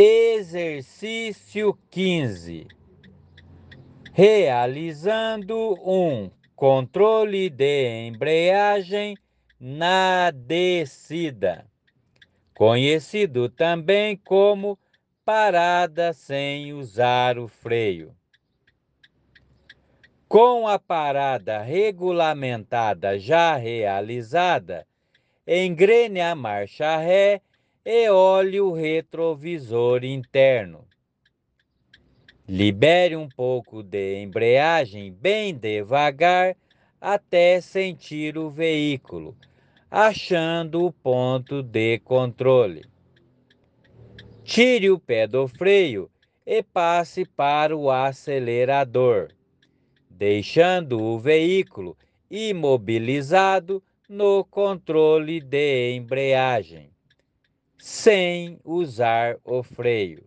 Exercício 15. Realizando um controle de embreagem na descida, conhecido também como parada sem usar o freio. Com a parada regulamentada já realizada, engrene a marcha ré e olhe o retrovisor interno. Libere um pouco de embreagem bem devagar até sentir o veículo, achando o ponto de controle. Tire o pé do freio e passe para o acelerador, deixando o veículo imobilizado no controle de embreagem sem usar o freio.